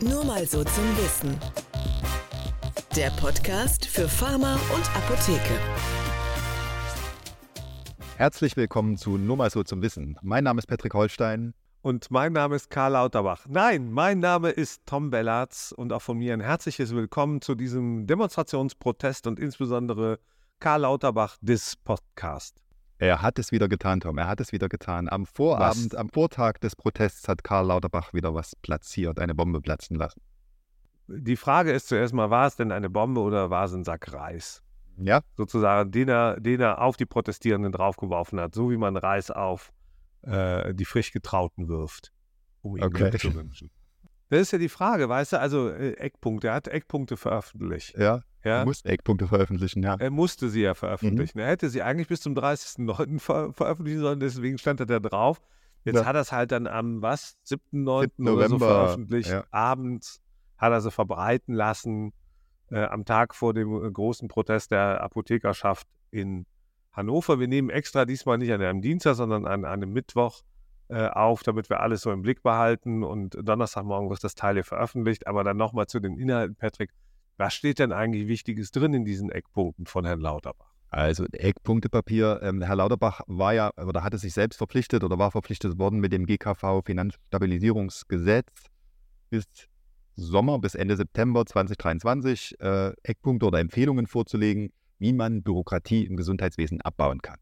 Nur mal so zum Wissen. Der Podcast für Pharma und Apotheke. Herzlich willkommen zu Nur mal so zum Wissen. Mein Name ist Patrick Holstein. Und mein Name ist Karl Lauterbach. Nein, mein Name ist Tom Bellatz und auch von mir ein herzliches Willkommen zu diesem Demonstrationsprotest und insbesondere Karl Lauterbach des Podcast. Er hat es wieder getan, Tom. Er hat es wieder getan. Am Vorabend, was? am Vortag des Protests hat Karl Lauterbach wieder was platziert, eine Bombe platzen lassen. Die Frage ist zuerst mal, war es denn eine Bombe oder war es ein Sack Reis? Ja. Sozusagen, den er, den er auf die Protestierenden draufgeworfen hat, so wie man Reis auf äh, die frisch Getrauten wirft, um ihm okay. Glück zu wünschen. Das ist ja die Frage, weißt du, also äh, Eckpunkte, er hat Eckpunkte veröffentlicht. Ja. Ja? Er musste Eckpunkte veröffentlichen, ja. Er musste sie ja veröffentlichen. Mhm. Er hätte sie eigentlich bis zum 30.09. Ver veröffentlichen sollen, deswegen stand er da drauf. Jetzt ja. hat er es halt dann am, was, 7.9. oder so veröffentlicht. Ja. Abends hat er sie verbreiten lassen, äh, am Tag vor dem äh, großen Protest der Apothekerschaft in Hannover. Wir nehmen extra diesmal nicht an einem Dienstag, sondern an, an einem Mittwoch äh, auf, damit wir alles so im Blick behalten. Und Donnerstagmorgen wird das Teil hier veröffentlicht. Aber dann nochmal zu den Inhalten, Patrick. Was steht denn eigentlich Wichtiges drin in diesen Eckpunkten von Herrn Lauterbach? Also Eckpunktepapier, ähm, Herr Lauterbach war ja oder hatte sich selbst verpflichtet oder war verpflichtet worden mit dem GKV Finanzstabilisierungsgesetz bis Sommer, bis Ende September 2023 äh, Eckpunkte oder Empfehlungen vorzulegen, wie man Bürokratie im Gesundheitswesen abbauen kann.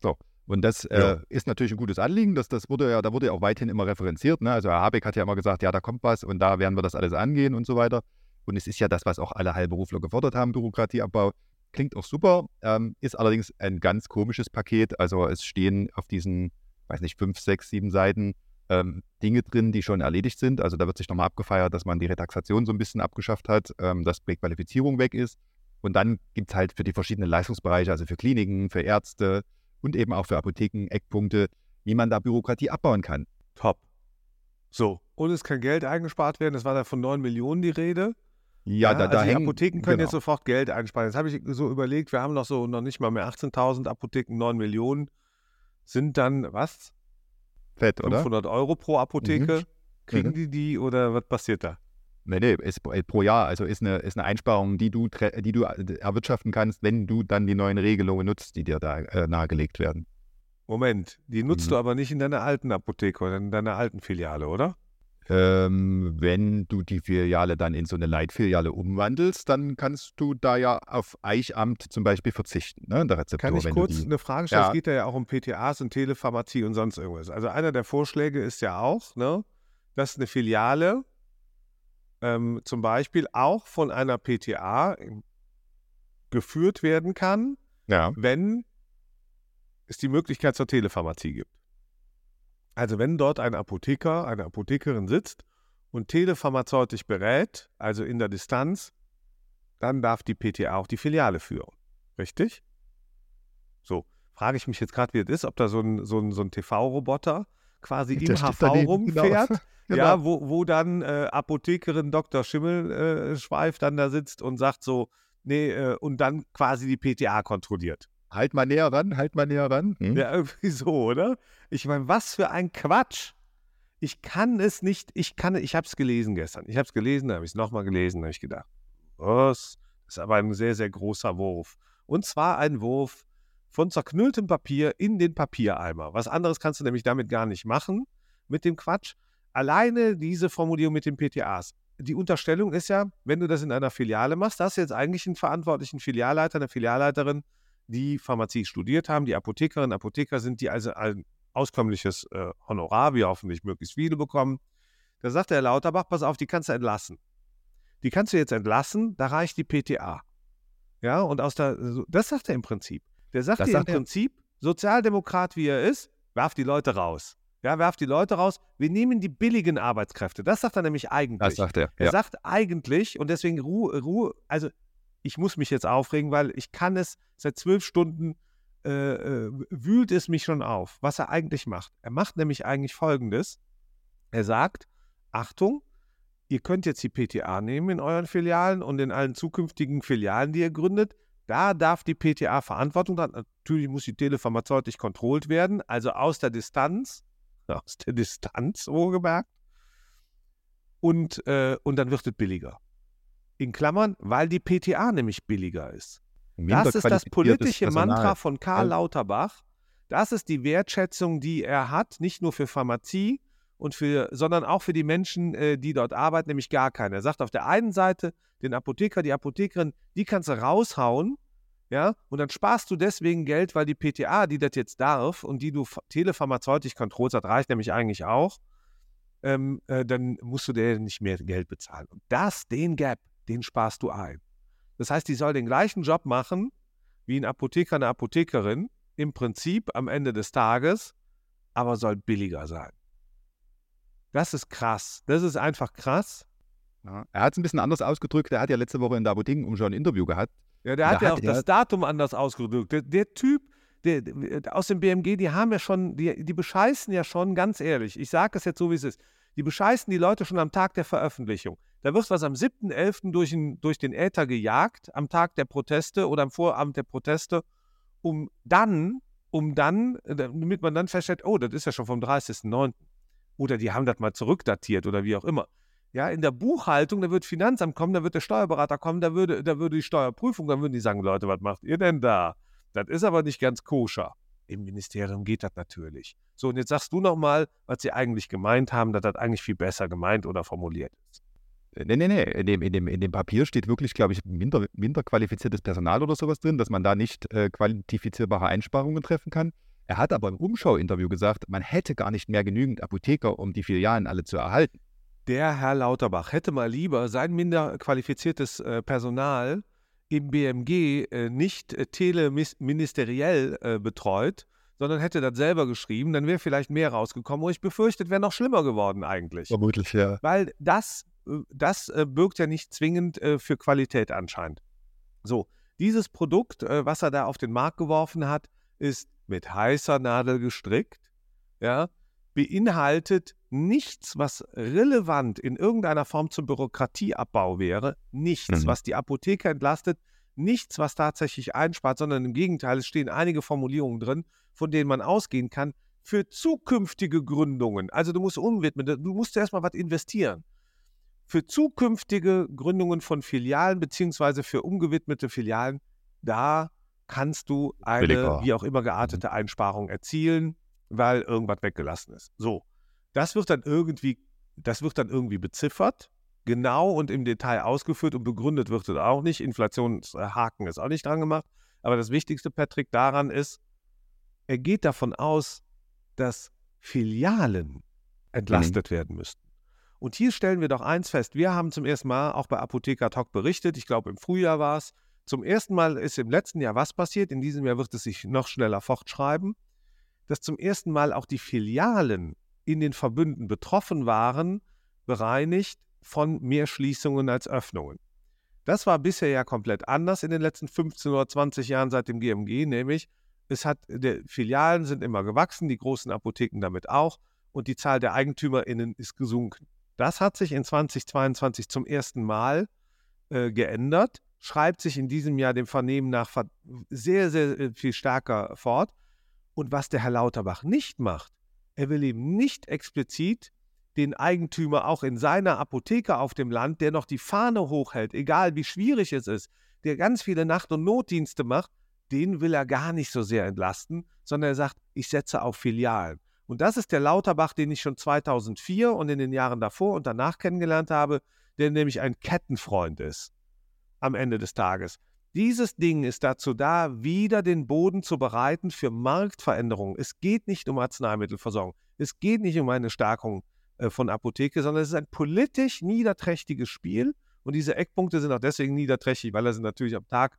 So, und das äh, ja. ist natürlich ein gutes Anliegen. Das, das wurde ja, da wurde ja auch weithin immer referenziert. Ne? Also Herr Habeck hat ja immer gesagt, ja, da kommt was und da werden wir das alles angehen und so weiter. Und es ist ja das, was auch alle Heilberufler gefordert haben, Bürokratieabbau. Klingt auch super, ähm, ist allerdings ein ganz komisches Paket. Also es stehen auf diesen, weiß nicht, fünf, sechs, sieben Seiten ähm, Dinge drin, die schon erledigt sind. Also da wird sich nochmal abgefeiert, dass man die Retaxation so ein bisschen abgeschafft hat, ähm, dass Präqualifizierung weg ist. Und dann gibt es halt für die verschiedenen Leistungsbereiche, also für Kliniken, für Ärzte, und eben auch für Apotheken Eckpunkte, wie man da Bürokratie abbauen kann. Top. So, und es kann Geld eingespart werden. Es war da von 9 Millionen die Rede. Ja, ja da, da also hängen, die Apotheken können genau. jetzt sofort Geld einsparen. Jetzt habe ich so überlegt, wir haben noch so noch nicht mal mehr 18.000 Apotheken, 9 Millionen sind dann was? Fett, 500 oder? Euro pro Apotheke. Mhm. Kriegen mhm. die die oder was passiert da? Nee, nee, ist pro Jahr. Also ist eine, ist eine Einsparung, die du, die du erwirtschaften kannst, wenn du dann die neuen Regelungen nutzt, die dir da äh, nahegelegt werden. Moment, die nutzt mhm. du aber nicht in deiner alten Apotheke oder in deiner alten Filiale, oder? Ähm, wenn du die Filiale dann in so eine Leitfiliale umwandelst, dann kannst du da ja auf Eichamt zum Beispiel verzichten, ne, der Rezeptur. Kann ich kurz eine Frage stellen? Ja. Es geht ja auch um PTAs und Telepharmazie und sonst irgendwas. Also einer der Vorschläge ist ja auch, ne, dass eine Filiale ähm, zum Beispiel auch von einer PTA geführt werden kann, ja. wenn es die Möglichkeit zur Telepharmazie gibt. Also wenn dort ein Apotheker, eine Apothekerin sitzt und telepharmazeutisch berät, also in der Distanz, dann darf die PTA auch die Filiale führen. Richtig? So, frage ich mich jetzt gerade, wie es ist, ob da so ein, so ein, so ein TV-Roboter quasi im HV rumfährt. Genau. Genau. Ja, wo, wo dann äh, Apothekerin Dr. Schimmelschweif äh, dann da sitzt und sagt so, nee, äh, und dann quasi die PTA kontrolliert. Halt mal näher ran, halt mal näher ran. Hm? Ja, irgendwie so, oder? Ich meine, was für ein Quatsch. Ich kann es nicht, ich kann, ich habe es gelesen gestern. Ich habe es gelesen, dann habe ich es nochmal gelesen, habe ich gedacht, was? Das ist aber ein sehr, sehr großer Wurf. Und zwar ein Wurf von zerknülltem Papier in den Papiereimer. Was anderes kannst du nämlich damit gar nicht machen mit dem Quatsch alleine diese Formulierung mit den PTAs. Die Unterstellung ist ja, wenn du das in einer Filiale machst, hast du jetzt eigentlich einen verantwortlichen Filialleiter, eine Filialleiterin, die Pharmazie studiert haben, die Apothekerinnen, Apotheker sind, die also ein auskömmliches äh, Honorar, wie hoffentlich möglichst viele bekommen. Da sagt der Lauterbach, pass auf, die kannst du entlassen. Die kannst du jetzt entlassen, da reicht die PTA. Ja, und aus der, das sagt er im Prinzip. Der sagt das dir im Prinzip, Sozialdemokrat wie er ist, werf die Leute raus. Ja, werft die Leute raus. Wir nehmen die billigen Arbeitskräfte. Das sagt er nämlich eigentlich. Das sagt er. Er sagt eigentlich, und deswegen Ruhe, Ruhe, also ich muss mich jetzt aufregen, weil ich kann es seit zwölf Stunden äh, äh, wühlt es mich schon auf, was er eigentlich macht. Er macht nämlich eigentlich Folgendes. Er sagt, Achtung, ihr könnt jetzt die PTA nehmen in euren Filialen und in allen zukünftigen Filialen, die ihr gründet. Da darf die PTA Verantwortung haben. Natürlich muss die telepharmazeutisch kontrolliert werden, also aus der Distanz aus der Distanz, wohlgemerkt. und, äh, und dann wird es billiger. In Klammern, weil die PTA nämlich billiger ist. Das ist das politische Mantra von Karl Lauterbach. Das ist die Wertschätzung, die er hat, nicht nur für Pharmazie, und für, sondern auch für die Menschen, äh, die dort arbeiten, nämlich gar keine. Er sagt auf der einen Seite, den Apotheker, die Apothekerin, die kannst du raushauen, ja, und dann sparst du deswegen Geld, weil die PTA, die das jetzt darf und die du telepharmazeutisch kontrollst, das reicht nämlich eigentlich auch, ähm, äh, dann musst du dir nicht mehr Geld bezahlen. Und das, den Gap, den sparst du ein. Das heißt, die soll den gleichen Job machen wie ein Apotheker, eine Apothekerin, im Prinzip am Ende des Tages, aber soll billiger sein. Das ist krass. Das ist einfach krass. Ja, er hat es ein bisschen anders ausgedrückt. Er hat ja letzte Woche in der Apothekenumschau ein Interview gehabt. Ja, der hat ja auch das Datum anders ausgedrückt. Der, der Typ der, aus dem BMG, die haben ja schon, die, die bescheißen ja schon, ganz ehrlich, ich sage es jetzt so, wie es ist, die bescheißen die Leute schon am Tag der Veröffentlichung. Da wird was am 7.11. Durch, durch den Äther gejagt, am Tag der Proteste oder am Vorabend der Proteste, um dann, um dann, damit man dann feststellt, oh, das ist ja schon vom 30.09. Oder die haben das mal zurückdatiert oder wie auch immer. Ja, in der Buchhaltung, da wird Finanzamt kommen, da wird der Steuerberater kommen, da würde, da würde die Steuerprüfung, dann würden die sagen, Leute, was macht ihr denn da? Das ist aber nicht ganz koscher. Im Ministerium geht das natürlich. So, und jetzt sagst du nochmal, was sie eigentlich gemeint haben, dass das eigentlich viel besser gemeint oder formuliert ist. Nee, nee, nee. In dem, in dem, in dem Papier steht wirklich, glaube ich, minder, minder qualifiziertes Personal oder sowas drin, dass man da nicht äh, quantifizierbare Einsparungen treffen kann. Er hat aber im Umschau-Interview gesagt, man hätte gar nicht mehr genügend Apotheker, um die Filialen alle zu erhalten. Der Herr Lauterbach hätte mal lieber sein minder qualifiziertes äh, Personal im BMG äh, nicht äh, teleministeriell betreut, sondern hätte das selber geschrieben, dann wäre vielleicht mehr rausgekommen. Und ich befürchte, es wäre noch schlimmer geworden eigentlich. Vermutlich, ja. Weil das, das birgt ja nicht zwingend für Qualität anscheinend. So, dieses Produkt, was er da auf den Markt geworfen hat, ist mit heißer Nadel gestrickt, ja, beinhaltet nichts, was relevant in irgendeiner Form zum Bürokratieabbau wäre, nichts, mhm. was die Apotheker entlastet, nichts, was tatsächlich einspart, sondern im Gegenteil, es stehen einige Formulierungen drin, von denen man ausgehen kann, für zukünftige Gründungen. Also du musst umwidmen, du musst erstmal was investieren. Für zukünftige Gründungen von Filialen beziehungsweise für umgewidmete Filialen, da kannst du eine, Billiger. wie auch immer geartete mhm. Einsparung erzielen, weil irgendwas weggelassen ist. So, das wird dann irgendwie, das wird dann irgendwie beziffert, genau und im Detail ausgeführt und begründet wird es auch nicht. Inflationshaken ist auch nicht dran gemacht. Aber das Wichtigste, Patrick, daran ist, er geht davon aus, dass Filialen entlastet mhm. werden müssten. Und hier stellen wir doch eins fest. Wir haben zum ersten Mal auch bei Apotheker Talk berichtet, ich glaube im Frühjahr war es, zum ersten Mal ist im letzten Jahr was passiert, in diesem Jahr wird es sich noch schneller fortschreiben, dass zum ersten Mal auch die Filialen in den Verbünden betroffen waren, bereinigt von mehr Schließungen als Öffnungen. Das war bisher ja komplett anders in den letzten 15 oder 20 Jahren seit dem GMG, nämlich es hat, die Filialen sind immer gewachsen, die großen Apotheken damit auch und die Zahl der EigentümerInnen ist gesunken. Das hat sich in 2022 zum ersten Mal äh, geändert schreibt sich in diesem Jahr dem Vernehmen nach sehr, sehr äh, viel stärker fort. Und was der Herr Lauterbach nicht macht, er will eben nicht explizit den Eigentümer auch in seiner Apotheke auf dem Land, der noch die Fahne hochhält, egal wie schwierig es ist, der ganz viele Nacht- und Notdienste macht, den will er gar nicht so sehr entlasten, sondern er sagt, ich setze auf Filialen. Und das ist der Lauterbach, den ich schon 2004 und in den Jahren davor und danach kennengelernt habe, der nämlich ein Kettenfreund ist am Ende des Tages. Dieses Ding ist dazu da, wieder den Boden zu bereiten für Marktveränderungen. Es geht nicht um Arzneimittelversorgung. Es geht nicht um eine Stärkung äh, von Apotheke, sondern es ist ein politisch niederträchtiges Spiel. Und diese Eckpunkte sind auch deswegen niederträchtig, weil er sie natürlich am Tag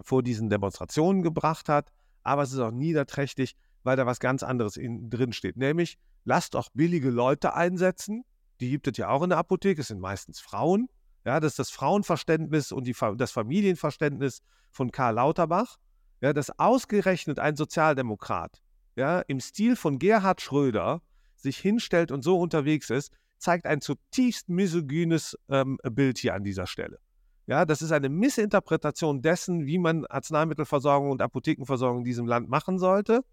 vor diesen Demonstrationen gebracht hat. Aber es ist auch niederträchtig, weil da was ganz anderes in, drin steht. Nämlich, lasst auch billige Leute einsetzen. Die gibt es ja auch in der Apotheke. Es sind meistens Frauen. Ja, das ist das Frauenverständnis und die, das Familienverständnis von Karl Lauterbach. Ja, dass ausgerechnet ein Sozialdemokrat ja, im Stil von Gerhard Schröder sich hinstellt und so unterwegs ist, zeigt ein zutiefst misogynes ähm, Bild hier an dieser Stelle. Ja, das ist eine Missinterpretation dessen, wie man Arzneimittelversorgung und Apothekenversorgung in diesem Land machen sollte.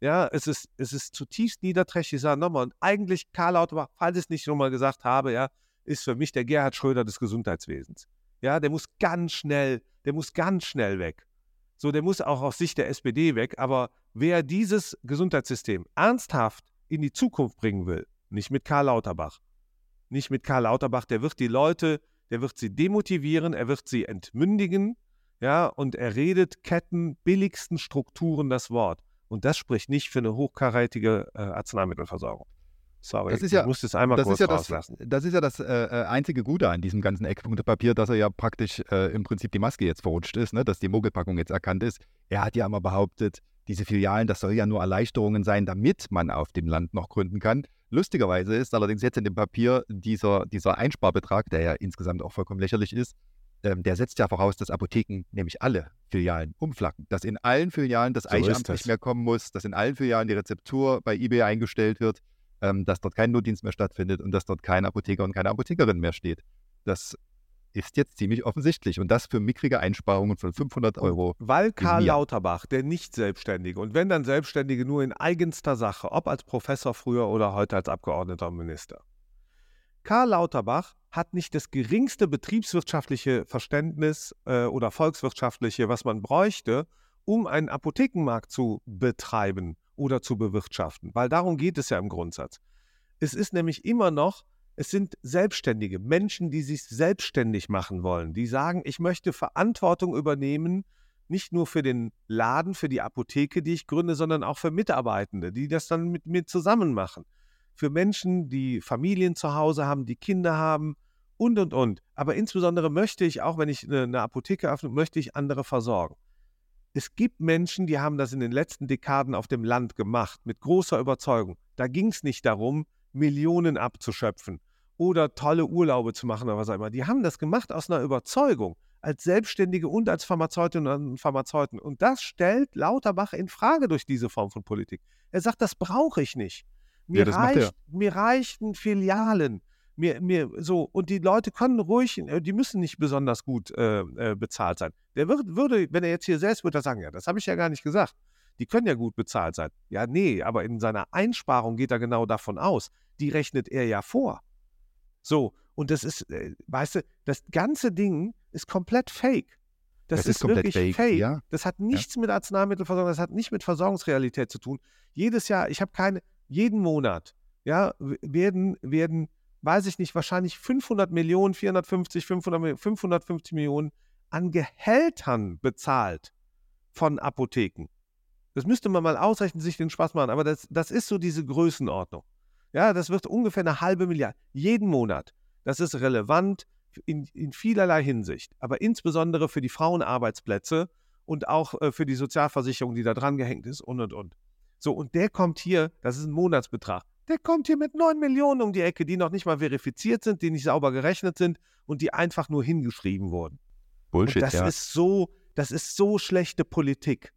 Ja, es ist, es ist zutiefst niederträchtig, ich sage nochmal, und eigentlich Karl Lauterbach, falls ich es nicht schon mal gesagt habe, ja, ist für mich der Gerhard Schröder des Gesundheitswesens. Ja, der muss ganz schnell, der muss ganz schnell weg. So, der muss auch aus Sicht der SPD weg. Aber wer dieses Gesundheitssystem ernsthaft in die Zukunft bringen will, nicht mit Karl Lauterbach, nicht mit Karl Lauterbach, der wird die Leute, der wird sie demotivieren, er wird sie entmündigen, ja, und er redet Ketten, billigsten Strukturen das Wort. Und das spricht nicht für eine hochkarätige äh, Arzneimittelversorgung. Sorry, das ist ja, das einmal das kurz ist ja das, rauslassen. das ist ja das äh, äh, einzige Gute an diesem ganzen Eckpunktepapier, dass er ja praktisch äh, im Prinzip die Maske jetzt verrutscht ist, ne? dass die Mogelpackung jetzt erkannt ist. Er hat ja immer behauptet, diese Filialen, das soll ja nur Erleichterungen sein, damit man auf dem Land noch gründen kann. Lustigerweise ist allerdings jetzt in dem Papier dieser, dieser Einsparbetrag, der ja insgesamt auch vollkommen lächerlich ist, ähm, der setzt ja voraus, dass Apotheken nämlich alle Filialen umflacken. Dass in allen Filialen das So Eichamt das. nicht mehr kommen muss, dass in allen Filialen die Rezeptur bei eBay eingestellt wird, ähm, dass dort kein Notdienst mehr stattfindet und dass dort kein Apotheker und keine Apothekerin mehr steht. Das ist jetzt ziemlich offensichtlich und das für mickrige Einsparungen von 500 Euro. Weil Karl. Lauterbach, der Nicht-Selbstständige, und wenn dann Selbstständige nur in eigenster Sache, ob als Professor früher oder heute als Abgeordneter und Minister. Karl Lauterbach hat nicht das geringste betriebswirtschaftliche Verständnis äh, oder volkswirtschaftliche, was man bräuchte, um einen Apothekenmarkt zu betreiben oder zu bewirtschaften. Weil darum geht es ja im Grundsatz. Es ist nämlich immer noch, es sind Selbstständige, Menschen, die sich selbstständig machen wollen, die sagen, ich möchte Verantwortung übernehmen, nicht nur für den Laden, für die Apotheke, die ich gründe, sondern auch für Mitarbeitende, die das dann mit mir zusammen machen. Für Menschen, die Familien zu Hause haben, die Kinder haben und, und, und. Aber insbesondere möchte ich, auch wenn ich eine, Apotheke öffne, möchte ich andere versorgen. Es gibt Menschen, die haben das in den letzten Dekaden auf dem Land gemacht, mit großer Überzeugung. Da ging es nicht darum, Millionen abzuschöpfen oder tolle Urlaube zu machen oder was auch immer. Die haben das gemacht aus einer Überzeugung, als Selbstständige und als Pharmazeutinnen und Pharmazeuten. Und das stellt Lauterbach in Frage durch diese Form von Politik. Er sagt, das brauche ich nicht. Mir, Ja, reicht, mir reichen Filialen. Mir, mir so, und die Leute können ruhig, äh, die müssen nicht besonders gut äh, äh, bezahlt sein. Der wird, würde, wenn er jetzt hier selbst würde er sagen, ja, das habe ich ja gar nicht gesagt. Die können ja gut bezahlt sein. Ja, nee, aber in seiner Einsparung geht er genau davon aus. Die rechnet er ja vor. So, und das ist, äh, weißt du, das ganze Ding ist komplett fake. Das, Das ist komplett wirklich fake, ja. Das hat nichts mit Arzneimittelversorgung, das hat nicht mit Versorgungsrealität zu tun. Jedes Jahr, ich habe keine, jeden Monat, ja, werden, werden, weiß ich nicht, wahrscheinlich 500 Millionen, 450, 500, Millionen, 550 Millionen an Gehältern bezahlt von Apotheken. Das müsste man mal ausrechnen, sich den Spaß machen, aber das, das ist so diese Größenordnung. Ja, das wird ungefähr eine halbe Milliarde jeden Monat. Das ist relevant in, in vielerlei Hinsicht, aber insbesondere für die Frauenarbeitsplätze und auch äh, für die Sozialversicherung, die da dran gehängt ist und und und. So, und der kommt hier, das ist ein Monatsbetrag, der kommt hier mit 9 Millionen um die Ecke, die noch nicht mal verifiziert sind, die nicht sauber gerechnet sind und die einfach nur hingeschrieben wurden. Bullshit, und das ja. ist so, das ist so schlechte Politik.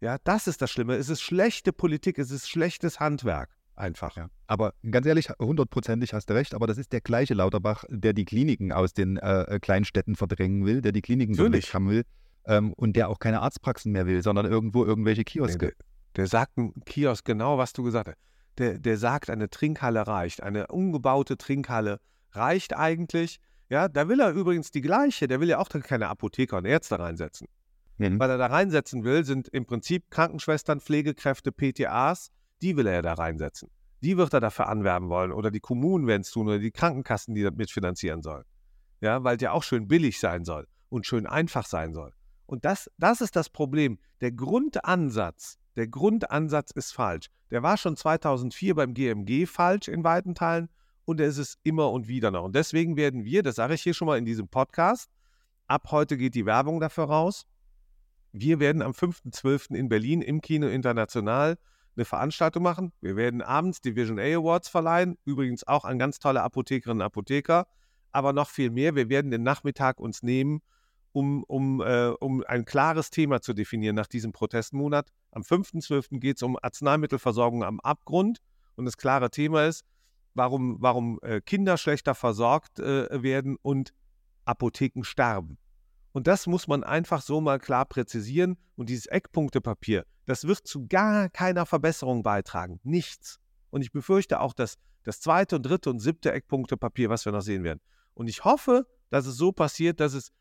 Ja, das ist das Schlimme. Es ist schlechte Politik, es ist schlechtes Handwerk. Einfach. Ja. Aber ganz ehrlich, hundertprozentig hast du recht, aber das ist der gleiche Lauterbach, der die Kliniken aus den äh, Kleinstädten verdrängen will, der die Kliniken Natürlich. haben will ähm, und der auch keine Arztpraxen mehr will, sondern irgendwo irgendwelche Nee, Kioske. der, der sagt ein Kiosk genau, was du gesagt hast. Der, der sagt, eine Trinkhalle reicht. Eine umgebaute Trinkhalle reicht eigentlich. Ja, da will er übrigens die gleiche. Der will ja auch keine Apotheker und Ärzte reinsetzen. Mhm. Was er da reinsetzen will, sind im Prinzip Krankenschwestern, Pflegekräfte, PTAs. Die will er ja da reinsetzen. Die wird er dafür anwerben wollen. Oder die Kommunen werden es tun oder die Krankenkassen, die das mitfinanzieren sollen. Ja, weil es ja auch schön billig sein soll und schön einfach sein soll. Und das, das ist das Problem. Der Grundansatz, der Grundansatz ist falsch. Der war schon 2004 beim GMG falsch in weiten Teilen und er ist es immer und wieder noch. Und deswegen werden wir, das sage ich hier schon mal in diesem Podcast, ab heute geht die Werbung dafür raus. Wir werden am 5.12. in Berlin im Kino International eine Veranstaltung machen. Wir werden abends Division A Awards verleihen, übrigens auch an ganz tolle Apothekerinnen und Apotheker, aber noch viel mehr. Wir werden den Nachmittag uns nehmen, um, um, äh, um ein klares Thema zu definieren nach diesem Protestmonat. Am 5.12. geht es um Arzneimittelversorgung am Abgrund und das klare Thema ist, warum, warum äh, Kinder schlechter versorgt äh, werden und Apotheken sterben. Und das muss man einfach so mal klar präzisieren. Und dieses Eckpunktepapier, das wird zu gar keiner Verbesserung beitragen. Nichts. Und ich befürchte auch, dass das zweite und dritte und siebte Eckpunktepapier, was wir noch sehen werden. Und ich hoffe, dass es so passiert, dass es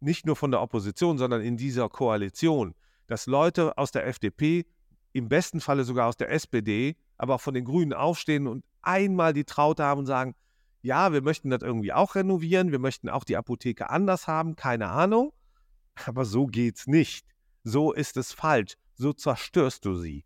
nicht nur von der Opposition, sondern in dieser Koalition, dass Leute aus der FDP, im besten Falle sogar aus der SPD, aber auch von den Grünen aufstehen und einmal die Traute haben und sagen, ja, wir möchten das irgendwie auch renovieren, wir möchten auch die Apotheke anders haben, keine Ahnung, aber so geht's nicht. So ist es falsch, so zerstörst du sie.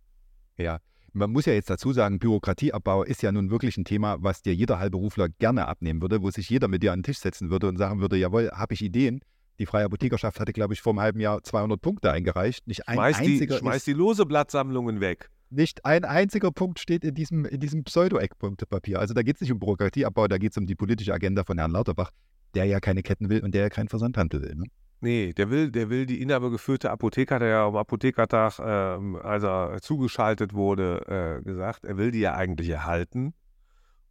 Ja, man muss ja jetzt dazu sagen, Bürokratieabbau ist ja nun wirklich ein Thema, was dir jeder Heilberufler gerne abnehmen würde, wo sich jeder mit dir an den Tisch setzen würde und sagen würde, jawohl, habe ich Ideen. Die Freie Apothekerschaft hatte, glaube ich, vor einem halben Jahr 200 Punkte eingereicht. Nicht ein schmeiß einziger die, schmeiß die lose Blattsammlungen weg. Nicht ein einziger Punkt steht in diesem, in diesem Pseudo-Eckpunktepapier. Also da geht es nicht um Bürokratieabbau, da geht es um die politische Agenda von Herrn Lauterbach, der ja keine Ketten will und der ja keinen Versandhandel will. Ne? Nee, der will, der will die inhabergeführte Apotheke, der ja am Apothekertag, ähm, als er zugeschaltet wurde, äh, gesagt, er will die ja eigentlich erhalten.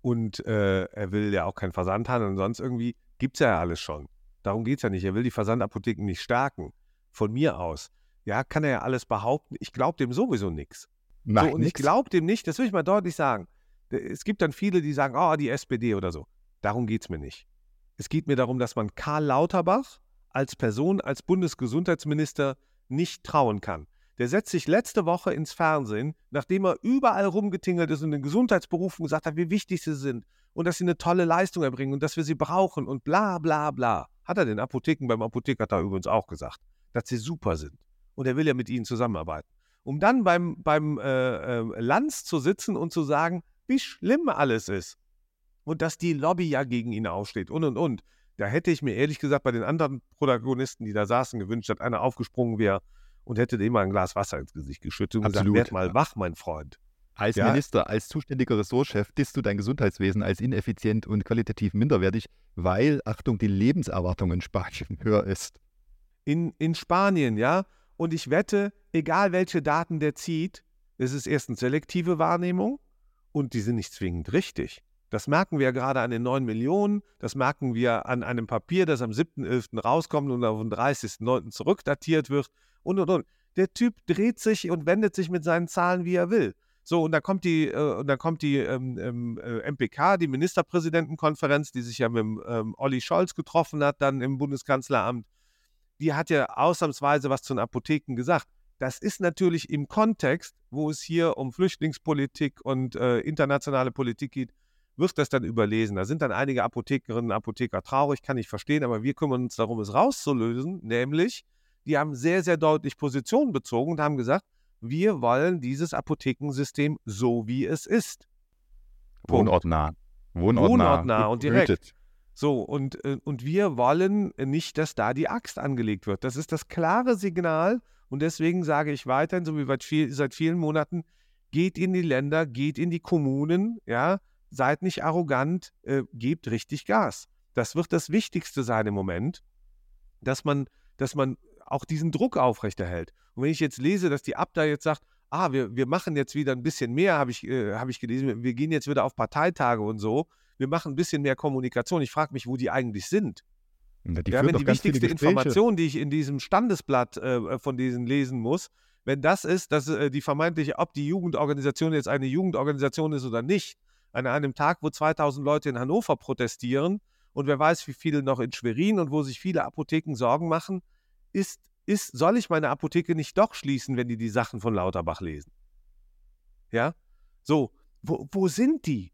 Und äh, er will ja auch keinen Versandhandel und sonst irgendwie gibt es ja alles schon. Darum geht es ja nicht. Er will die Versandapotheken nicht stärken. Von mir aus. Ja, kann er ja alles behaupten. Ich glaube dem sowieso nichts. So, und nix. ich glaube dem nicht, das will ich mal deutlich sagen. Es gibt dann viele, die sagen, oh, die SPD oder so. Darum geht es mir nicht. Es geht mir darum, dass man Karl Lauterbach als Person, als Bundesgesundheitsminister nicht trauen kann. Der setzt sich letzte Woche ins Fernsehen, nachdem er überall rumgetingelt ist und in den Gesundheitsberufen gesagt hat, wie wichtig sie sind und dass sie eine tolle Leistung erbringen und dass wir sie brauchen und bla bla bla. Hat er den Apotheken beim Apotheker übrigens auch gesagt, dass sie super sind. Und er will ja mit ihnen zusammenarbeiten. Um dann beim, beim äh, äh, Lanz zu sitzen und zu sagen, wie schlimm alles ist. Und dass die Lobby ja gegen ihn aufsteht und und und. Da hätte ich mir ehrlich gesagt bei den anderen Protagonisten, die da saßen, gewünscht, dass einer aufgesprungen wäre und hätte dem mal ein Glas Wasser ins Gesicht geschüttet und Absolut. gesagt, werd mal wach, mein Freund. Als ja. Minister, als zuständiger Ressortchef disst du dein Gesundheitswesen als ineffizient und qualitativ minderwertig, weil, Achtung, die Lebenserwartung in Spanien höher ist. In, in Spanien, ja. Und ich wette, egal welche Daten der zieht, es ist erstens selektive Wahrnehmung und die sind nicht zwingend richtig. Das merken wir gerade an den 9 Millionen, das merken wir an einem Papier, das am 7.11. rauskommt und auf den 30.09. zurückdatiert wird und und und. Der Typ dreht sich und wendet sich mit seinen Zahlen, wie er will. So, und dann kommt die, äh, und dann kommt die ähm, ähm, äh, MPK, die Ministerpräsidentenkonferenz, die sich ja mit ähm, Olli Scholz getroffen hat, dann im Bundeskanzleramt. Die hat ja ausnahmsweise was zu den Apotheken gesagt. Das ist natürlich im Kontext, wo es hier um Flüchtlingspolitik und äh, internationale Politik geht, wirst das dann überlesen. Da sind dann einige Apothekerinnen und Apotheker traurig, kann ich verstehen, aber wir kümmern uns darum, es rauszulösen, nämlich die haben sehr, sehr deutlich Position bezogen und haben gesagt, wir wollen dieses Apothekensystem so, wie es ist. Wohnortnah. Wohnortnah, Wohnortnah und direkt. So, und, äh, und wir wollen nicht, dass da die Axt angelegt wird. Das ist das klare Signal. Und deswegen sage ich weiterhin, so wie seit vielen Monaten, geht in die Länder, geht in die Kommunen, ja, seid nicht arrogant, äh, gebt richtig Gas. Das wird das Wichtigste sein im Moment, dass man, dass man auch diesen Druck aufrechterhält. Und wenn ich jetzt lese, dass die Abda jetzt sagt, ah, wir, wir machen jetzt wieder ein bisschen mehr, habe ich, äh, hab ich gelesen, wir gehen jetzt wieder auf Parteitage und so, wir machen ein bisschen mehr Kommunikation. Ich frage mich, wo die eigentlich sind. Ja, die ja, wenn die wichtigste Information, die ich in diesem Standesblatt äh, von diesen lesen muss, wenn das ist, dass äh, die vermeintliche, ob die Jugendorganisation jetzt eine Jugendorganisation ist oder nicht, an einem Tag, wo 2000 Leute in Hannover protestieren und wer weiß, wie viele noch in Schwerin und wo sich viele Apotheken Sorgen machen, ist, ist, soll ich meine Apotheke nicht doch schließen, wenn die die Sachen von Lauterbach lesen? Ja? So, wo, wo sind die?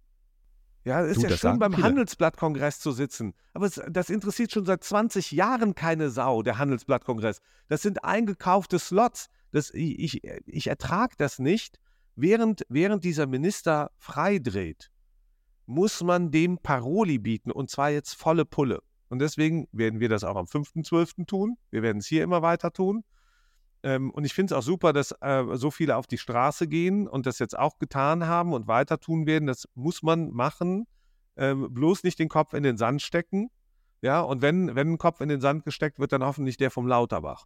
Ja, es ist du, ja schön, beim Handelsblattkongress zu sitzen. Aber es, das interessiert schon seit 20 Jahren keine Sau, der Handelsblattkongress. Das sind eingekaufte Slots. Das, ich ich, ich ertrage das nicht. Während, während dieser Minister freidreht, muss man dem Paroli bieten und zwar jetzt volle Pulle. Und deswegen werden wir das auch am 5.12. tun. Wir werden es hier immer weiter tun. Ähm, und ich finde es auch super, dass äh, so viele auf die Straße gehen und das jetzt auch getan haben und weiter tun werden. Das muss man machen. Ähm, bloß nicht den Kopf in den Sand stecken. Ja, und wenn, wenn ein Kopf in den Sand gesteckt wird, dann hoffentlich der vom Lauterbach.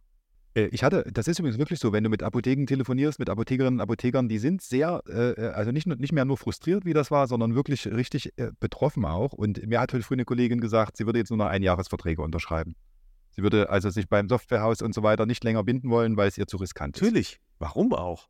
Äh, ich hatte, das ist übrigens wirklich so, wenn du mit Apotheken telefonierst, mit Apothekerinnen und Apothekern, die sind sehr, äh, äh, also nicht, nicht mehr nur frustriert, wie das war, sondern wirklich richtig äh, betroffen auch. Und mir hat heute früh eine Kollegin gesagt, sie würde jetzt nur noch Einjahresverträge unterschreiben. Sie würde also sich beim Softwarehaus und so weiter nicht länger binden wollen, weil es ihr zu riskant ist. Natürlich. Warum auch?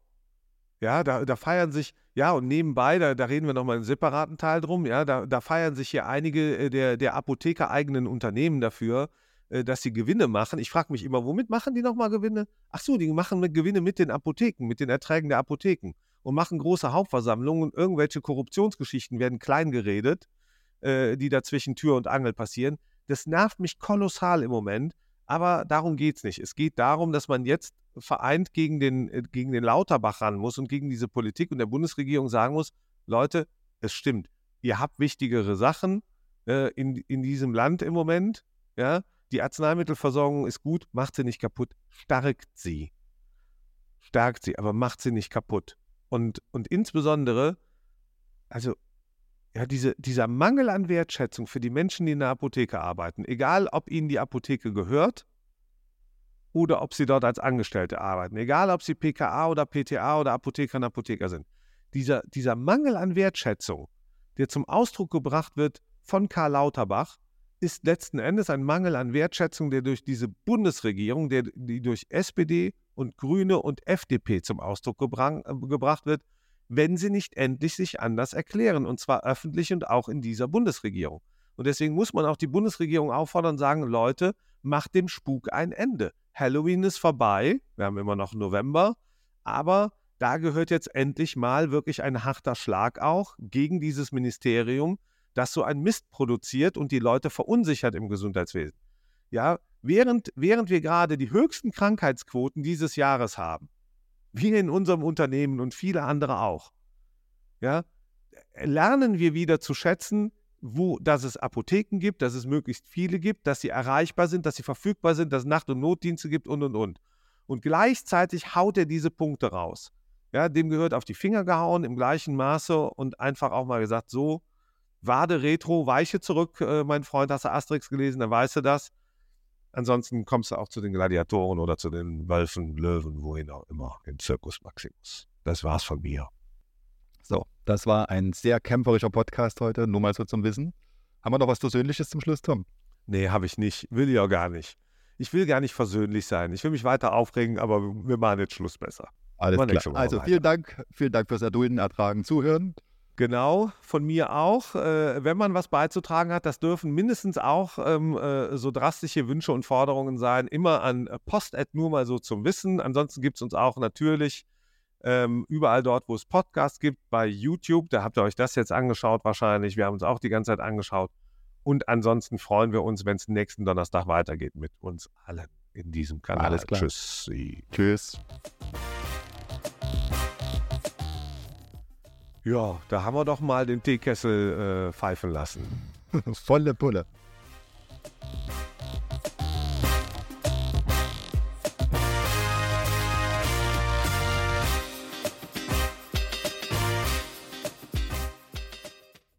Ja, da, da feiern sich, ja, und nebenbei, da, da reden wir nochmal einen separaten Teil drum, ja, da, da feiern sich hier einige äh, der, der Apotheker-eigenen Unternehmen dafür, dass sie Gewinne machen. Ich frage mich immer, womit machen die nochmal Gewinne? Ach so, die machen mit Gewinne mit den Apotheken, mit den Erträgen der Apotheken und machen große Hauptversammlungen und irgendwelche Korruptionsgeschichten werden klein geredet, äh, die da zwischen Tür und Angel passieren. Das nervt mich kolossal im Moment, aber darum geht es nicht. Es geht darum, dass man jetzt vereint gegen den, äh, gegen den Lauterbach ran muss und gegen diese Politik und der Bundesregierung sagen muss, Leute, es stimmt, ihr habt wichtigere Sachen äh, in, in diesem Land im Moment, ja, die Arzneimittelversorgung ist gut, macht sie nicht kaputt, stärkt sie. Stärkt sie, aber macht sie nicht kaputt. Und, und insbesondere, also ja, diese, dieser Mangel an Wertschätzung für die Menschen, die in der Apotheke arbeiten, egal ob ihnen die Apotheke gehört oder ob sie dort als Angestellte arbeiten, egal ob sie PKA oder PTA oder Apotheker und Apotheker sind, dieser, dieser Mangel an Wertschätzung, der zum Ausdruck gebracht wird von Karl Lauterbach, ist letzten Endes ein Mangel an Wertschätzung, der durch diese Bundesregierung, der, die durch SPD und Grüne und FDP zum Ausdruck gebrang, äh, gebracht wird, wenn sie nicht endlich sich anders erklären, und zwar öffentlich und auch in dieser Bundesregierung. Und deswegen muss man auch die Bundesregierung auffordern und sagen, Leute, macht dem Spuk ein Ende. Halloween ist vorbei, wir haben immer noch November, aber da gehört jetzt endlich mal wirklich ein harter Schlag auch gegen dieses Ministerium, das so ein Mist produziert und die Leute verunsichert im Gesundheitswesen. Ja, während, während wir gerade die höchsten Krankheitsquoten dieses Jahres haben, wir in unserem Unternehmen und viele andere auch, ja, lernen wir wieder zu schätzen, wo, dass es Apotheken gibt, dass es möglichst viele gibt, dass sie erreichbar sind, dass sie verfügbar sind, dass es Nacht- und Notdienste gibt und und und. Und gleichzeitig haut er diese Punkte raus. Ja, dem gehört auf die Finger gehauen im gleichen Maße und einfach auch mal gesagt, so, Wade Retro, weiche zurück, äh, mein Freund, hast du Asterix gelesen, dann weißt du das. Ansonsten kommst du auch zu den Gladiatoren oder zu den Wölfen, Löwen, wohin auch immer, im Circus Maximus. Das war's von mir. So, das war ein sehr kämpferischer Podcast heute, nur mal so zum Wissen. Haben wir noch was Persönliches zum Schluss, Tom? Nee, habe ich nicht. Will ich auch gar nicht. Ich will gar nicht versöhnlich sein. Ich will mich weiter aufregen, aber wir machen jetzt Schluss besser. Alles klar. Also vielen Dank, vielen Dank fürs Erdulden, Ertragen, Zuhören. Genau, von mir auch. Äh, wenn man was beizutragen hat, das dürfen mindestens auch ähm, äh, so drastische Wünsche und Forderungen sein. Immer an Post nur mal so zum Wissen. Ansonsten gibt es uns auch natürlich ähm, überall dort, wo es Podcasts gibt, bei YouTube. Da habt ihr euch das jetzt angeschaut wahrscheinlich. Wir haben uns auch die ganze Zeit angeschaut. Und ansonsten freuen wir uns, wenn es nächsten Donnerstag weitergeht mit uns allen in diesem Kanal. Alles klar. Tschüss. Tschüss. Ja, da haben wir doch mal den Teekessel äh, pfeifen lassen. Volle Pulle.